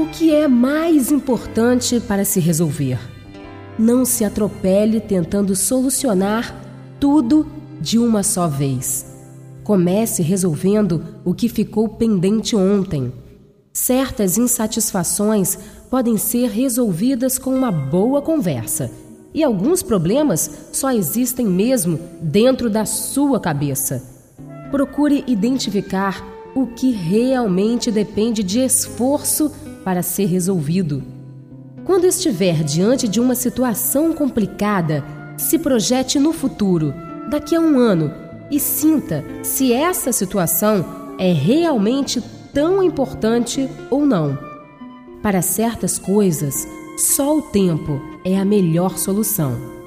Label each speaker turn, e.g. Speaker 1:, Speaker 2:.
Speaker 1: O que é mais importante para se resolver? Não se atropele tentando solucionar tudo de uma só vez. Comece resolvendo o que ficou pendente ontem. Certas insatisfações podem ser resolvidas com uma boa conversa, e alguns problemas só existem mesmo dentro da sua cabeça. Procure identificar o que realmente depende de esforço para ser resolvido. Quando estiver diante de uma situação complicada, se projete no futuro, daqui a um ano, e sinta se essa situação é realmente tão importante ou não. Para certas coisas, só o tempo é a melhor solução.